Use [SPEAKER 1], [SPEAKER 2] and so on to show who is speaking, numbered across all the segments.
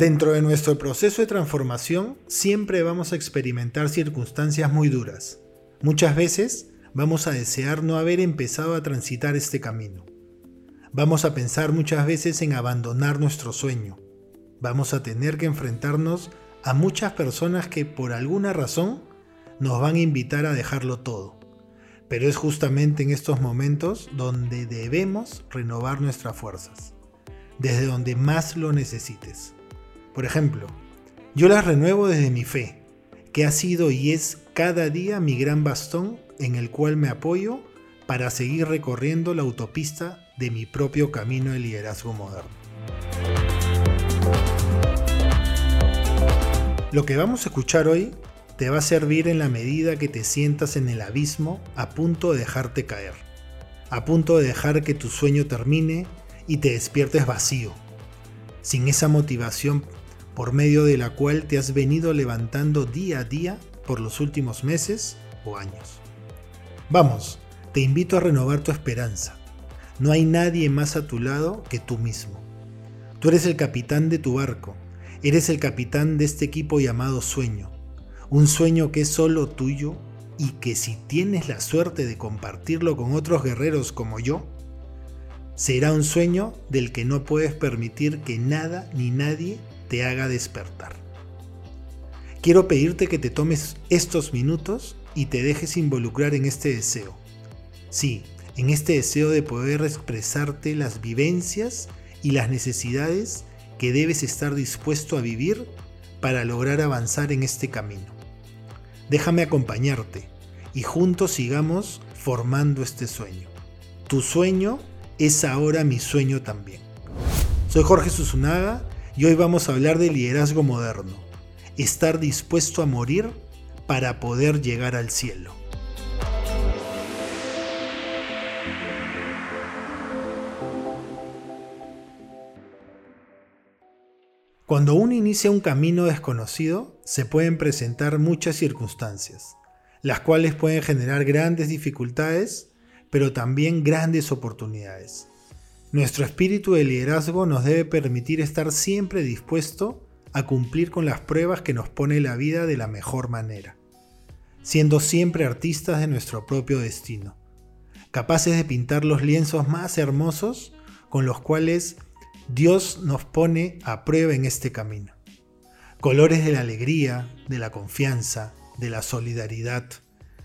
[SPEAKER 1] Dentro de nuestro proceso de transformación siempre vamos a experimentar circunstancias muy duras. Muchas veces vamos a desear no haber empezado a transitar este camino. Vamos a pensar muchas veces en abandonar nuestro sueño. Vamos a tener que enfrentarnos a muchas personas que por alguna razón nos van a invitar a dejarlo todo. Pero es justamente en estos momentos donde debemos renovar nuestras fuerzas, desde donde más lo necesites. Por ejemplo, yo las renuevo desde mi fe, que ha sido y es cada día mi gran bastón en el cual me apoyo para seguir recorriendo la autopista de mi propio camino de liderazgo moderno. Lo que vamos a escuchar hoy te va a servir en la medida que te sientas en el abismo a punto de dejarte caer, a punto de dejar que tu sueño termine y te despiertes vacío, sin esa motivación por medio de la cual te has venido levantando día a día por los últimos meses o años. Vamos, te invito a renovar tu esperanza. No hay nadie más a tu lado que tú mismo. Tú eres el capitán de tu barco, eres el capitán de este equipo llamado sueño. Un sueño que es solo tuyo y que si tienes la suerte de compartirlo con otros guerreros como yo, será un sueño del que no puedes permitir que nada ni nadie te haga despertar. Quiero pedirte que te tomes estos minutos y te dejes involucrar en este deseo. Sí, en este deseo de poder expresarte las vivencias y las necesidades que debes estar dispuesto a vivir para lograr avanzar en este camino. Déjame acompañarte y juntos sigamos formando este sueño. Tu sueño es ahora mi sueño también. Soy Jorge Susunaga y hoy vamos a hablar de liderazgo moderno, estar dispuesto a morir para poder llegar al cielo. Cuando uno inicia un camino desconocido, se pueden presentar muchas circunstancias, las cuales pueden generar grandes dificultades, pero también grandes oportunidades. Nuestro espíritu de liderazgo nos debe permitir estar siempre dispuesto a cumplir con las pruebas que nos pone la vida de la mejor manera, siendo siempre artistas de nuestro propio destino, capaces de pintar los lienzos más hermosos con los cuales Dios nos pone a prueba en este camino. Colores de la alegría, de la confianza, de la solidaridad,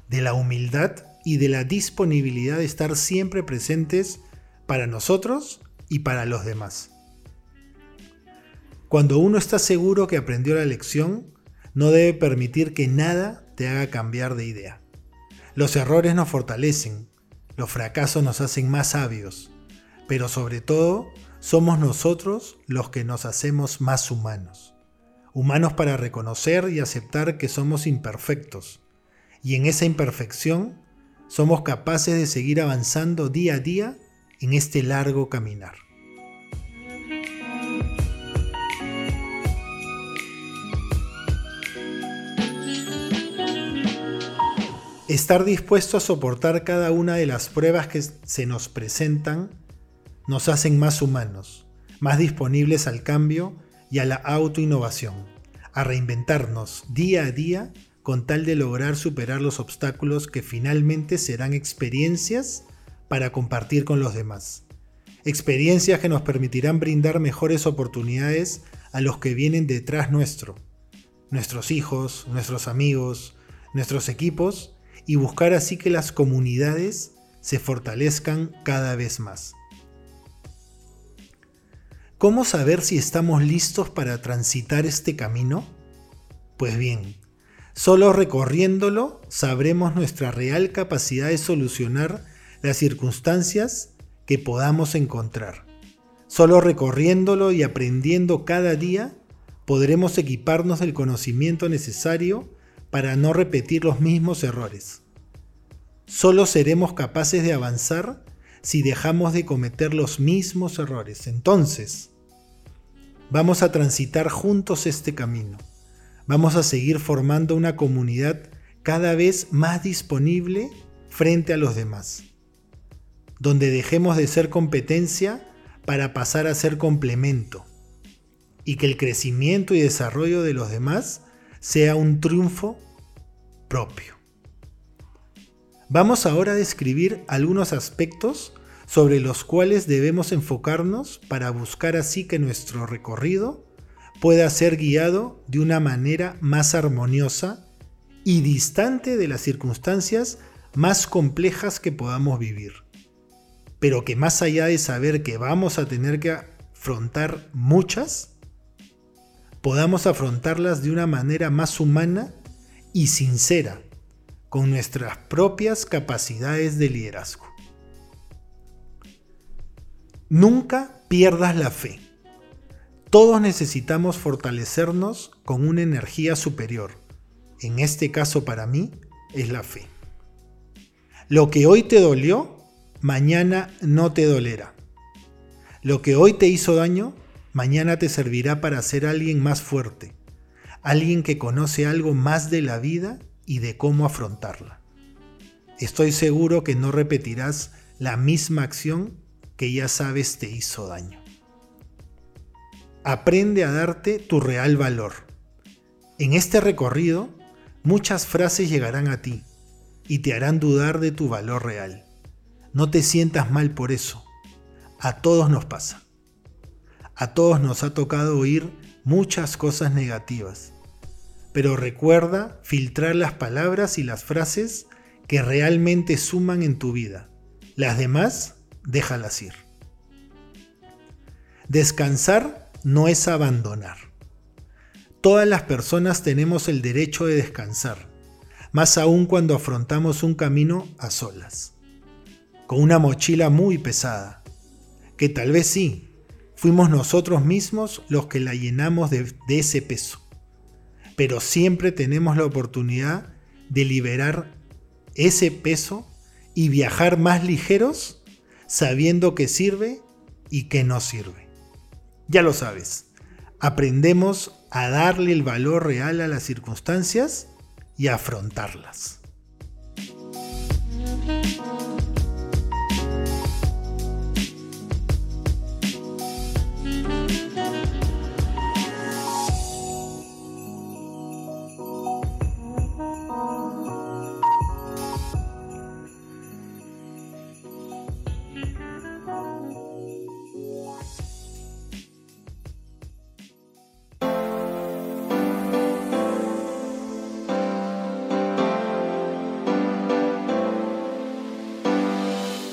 [SPEAKER 1] de la humildad y de la disponibilidad de estar siempre presentes para nosotros y para los demás. Cuando uno está seguro que aprendió la lección, no debe permitir que nada te haga cambiar de idea. Los errores nos fortalecen, los fracasos nos hacen más sabios, pero sobre todo somos nosotros los que nos hacemos más humanos. Humanos para reconocer y aceptar que somos imperfectos, y en esa imperfección somos capaces de seguir avanzando día a día en este largo caminar. Estar dispuesto a soportar cada una de las pruebas que se nos presentan nos hacen más humanos, más disponibles al cambio y a la autoinnovación, a reinventarnos día a día con tal de lograr superar los obstáculos que finalmente serán experiencias para compartir con los demás. Experiencias que nos permitirán brindar mejores oportunidades a los que vienen detrás nuestro, nuestros hijos, nuestros amigos, nuestros equipos, y buscar así que las comunidades se fortalezcan cada vez más. ¿Cómo saber si estamos listos para transitar este camino? Pues bien, solo recorriéndolo sabremos nuestra real capacidad de solucionar las circunstancias que podamos encontrar. Solo recorriéndolo y aprendiendo cada día podremos equiparnos del conocimiento necesario para no repetir los mismos errores. Solo seremos capaces de avanzar si dejamos de cometer los mismos errores. Entonces, vamos a transitar juntos este camino. Vamos a seguir formando una comunidad cada vez más disponible frente a los demás donde dejemos de ser competencia para pasar a ser complemento, y que el crecimiento y desarrollo de los demás sea un triunfo propio. Vamos ahora a describir algunos aspectos sobre los cuales debemos enfocarnos para buscar así que nuestro recorrido pueda ser guiado de una manera más armoniosa y distante de las circunstancias más complejas que podamos vivir. Pero que más allá de saber que vamos a tener que afrontar muchas, podamos afrontarlas de una manera más humana y sincera, con nuestras propias capacidades de liderazgo. Nunca pierdas la fe. Todos necesitamos fortalecernos con una energía superior. En este caso para mí es la fe. Lo que hoy te dolió, mañana no te dolerá. Lo que hoy te hizo daño, mañana te servirá para ser alguien más fuerte, alguien que conoce algo más de la vida y de cómo afrontarla. Estoy seguro que no repetirás la misma acción que ya sabes te hizo daño. Aprende a darte tu real valor. En este recorrido, muchas frases llegarán a ti y te harán dudar de tu valor real. No te sientas mal por eso. A todos nos pasa. A todos nos ha tocado oír muchas cosas negativas. Pero recuerda filtrar las palabras y las frases que realmente suman en tu vida. Las demás déjalas ir. Descansar no es abandonar. Todas las personas tenemos el derecho de descansar, más aún cuando afrontamos un camino a solas, con una mochila muy pesada, que tal vez sí, fuimos nosotros mismos los que la llenamos de, ese peso, pero siempre tenemos la oportunidad de liberar ese peso y viajar más ligeros sabiendo que sirve y que no sirve. Ya lo sabes, aprendemos a darle el valor real a las circunstancias y a afrontarlas.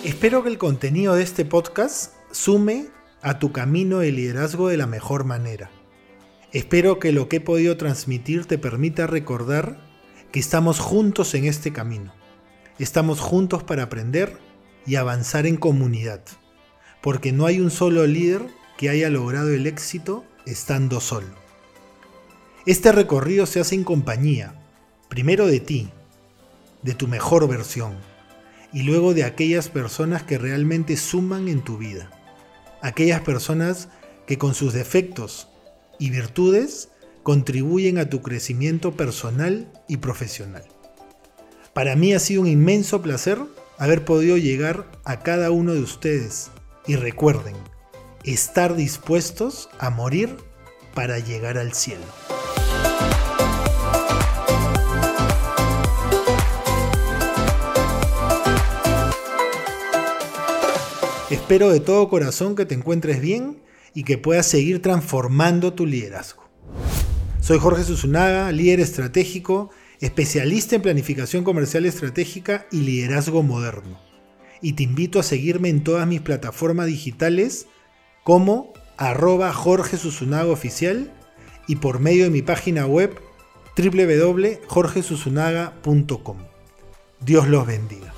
[SPEAKER 1] Espero que el contenido de este podcast sume a tu camino de liderazgo de la mejor manera. Espero que lo que he podido transmitir te permita recordar que estamos juntos en este camino. Estamos juntos para aprender y avanzar en comunidad, porque no hay un solo líder que haya logrado el éxito estando solo. Este recorrido se hace en compañía, primero de ti, de tu mejor versión y luego de aquellas personas que realmente suman en tu vida. Aquellas personas que con sus defectos y virtudes contribuyen a tu crecimiento personal y profesional. Para mí ha sido un inmenso placer haber podido llegar a cada uno de ustedes y recuerden, estar dispuestos a morir para llegar al cielo. Espero de todo corazón que te encuentres bien y que puedas seguir transformando tu liderazgo. Soy Jorge Susunaga, líder estratégico, especialista en planificación comercial estratégica y liderazgo moderno. Y te invito a seguirme en todas mis plataformas digitales como arroba Jorge Susunaga Oficial y por medio de mi página web www.jorgesusunaga.com. Dios los bendiga.